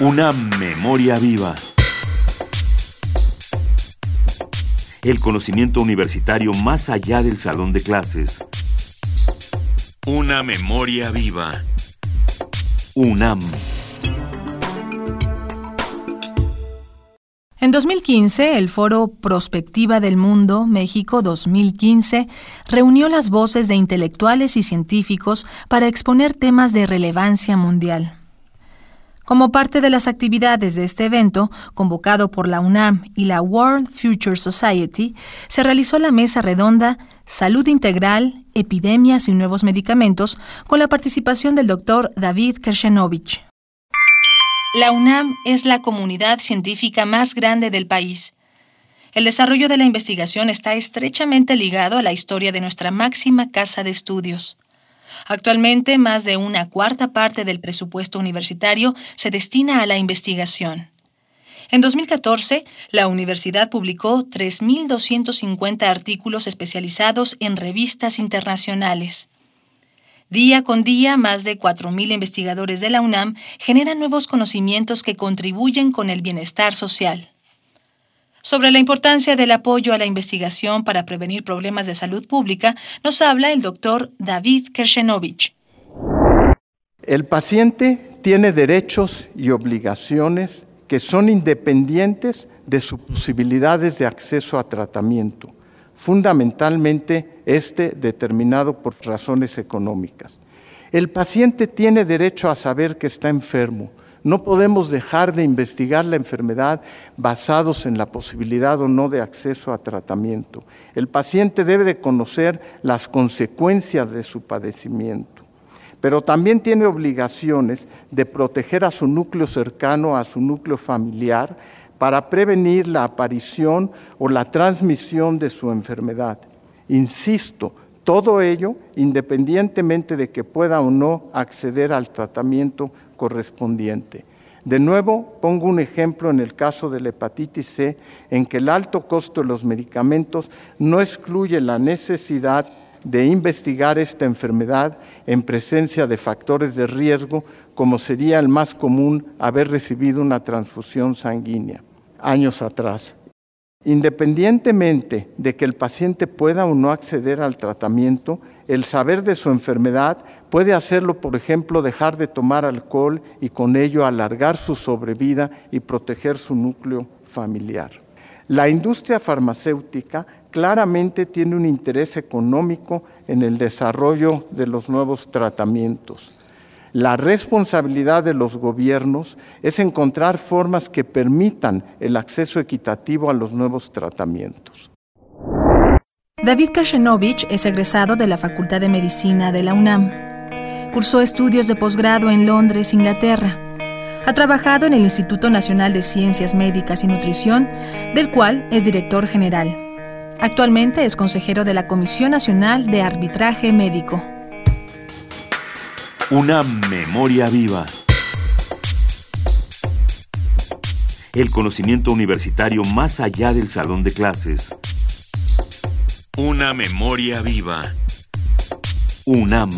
Una memoria viva. El conocimiento universitario más allá del salón de clases. Una memoria viva. UNAM. En 2015, el foro Prospectiva del Mundo México 2015 reunió las voces de intelectuales y científicos para exponer temas de relevancia mundial. Como parte de las actividades de este evento, convocado por la UNAM y la World Future Society, se realizó la mesa redonda Salud Integral, Epidemias y Nuevos Medicamentos, con la participación del doctor David Kershenovich. La UNAM es la comunidad científica más grande del país. El desarrollo de la investigación está estrechamente ligado a la historia de nuestra máxima casa de estudios. Actualmente, más de una cuarta parte del presupuesto universitario se destina a la investigación. En 2014, la universidad publicó 3.250 artículos especializados en revistas internacionales. Día con día, más de 4.000 investigadores de la UNAM generan nuevos conocimientos que contribuyen con el bienestar social. Sobre la importancia del apoyo a la investigación para prevenir problemas de salud pública, nos habla el doctor David Kershenovich. El paciente tiene derechos y obligaciones que son independientes de sus posibilidades de acceso a tratamiento fundamentalmente este determinado por razones económicas. El paciente tiene derecho a saber que está enfermo. No podemos dejar de investigar la enfermedad basados en la posibilidad o no de acceso a tratamiento. El paciente debe de conocer las consecuencias de su padecimiento, pero también tiene obligaciones de proteger a su núcleo cercano, a su núcleo familiar, para prevenir la aparición o la transmisión de su enfermedad. Insisto, todo ello independientemente de que pueda o no acceder al tratamiento correspondiente. De nuevo, pongo un ejemplo en el caso de la hepatitis C, en que el alto costo de los medicamentos no excluye la necesidad de investigar esta enfermedad en presencia de factores de riesgo como sería el más común haber recibido una transfusión sanguínea años atrás. Independientemente de que el paciente pueda o no acceder al tratamiento, el saber de su enfermedad puede hacerlo, por ejemplo, dejar de tomar alcohol y con ello alargar su sobrevida y proteger su núcleo familiar. La industria farmacéutica claramente tiene un interés económico en el desarrollo de los nuevos tratamientos. La responsabilidad de los gobiernos es encontrar formas que permitan el acceso equitativo a los nuevos tratamientos. David Kashenovich es egresado de la Facultad de Medicina de la UNAM. Cursó estudios de posgrado en Londres, Inglaterra. Ha trabajado en el Instituto Nacional de Ciencias Médicas y Nutrición, del cual es director general. Actualmente es consejero de la Comisión Nacional de Arbitraje Médico. Una memoria viva. El conocimiento universitario más allá del salón de clases. Una memoria viva. UNAM.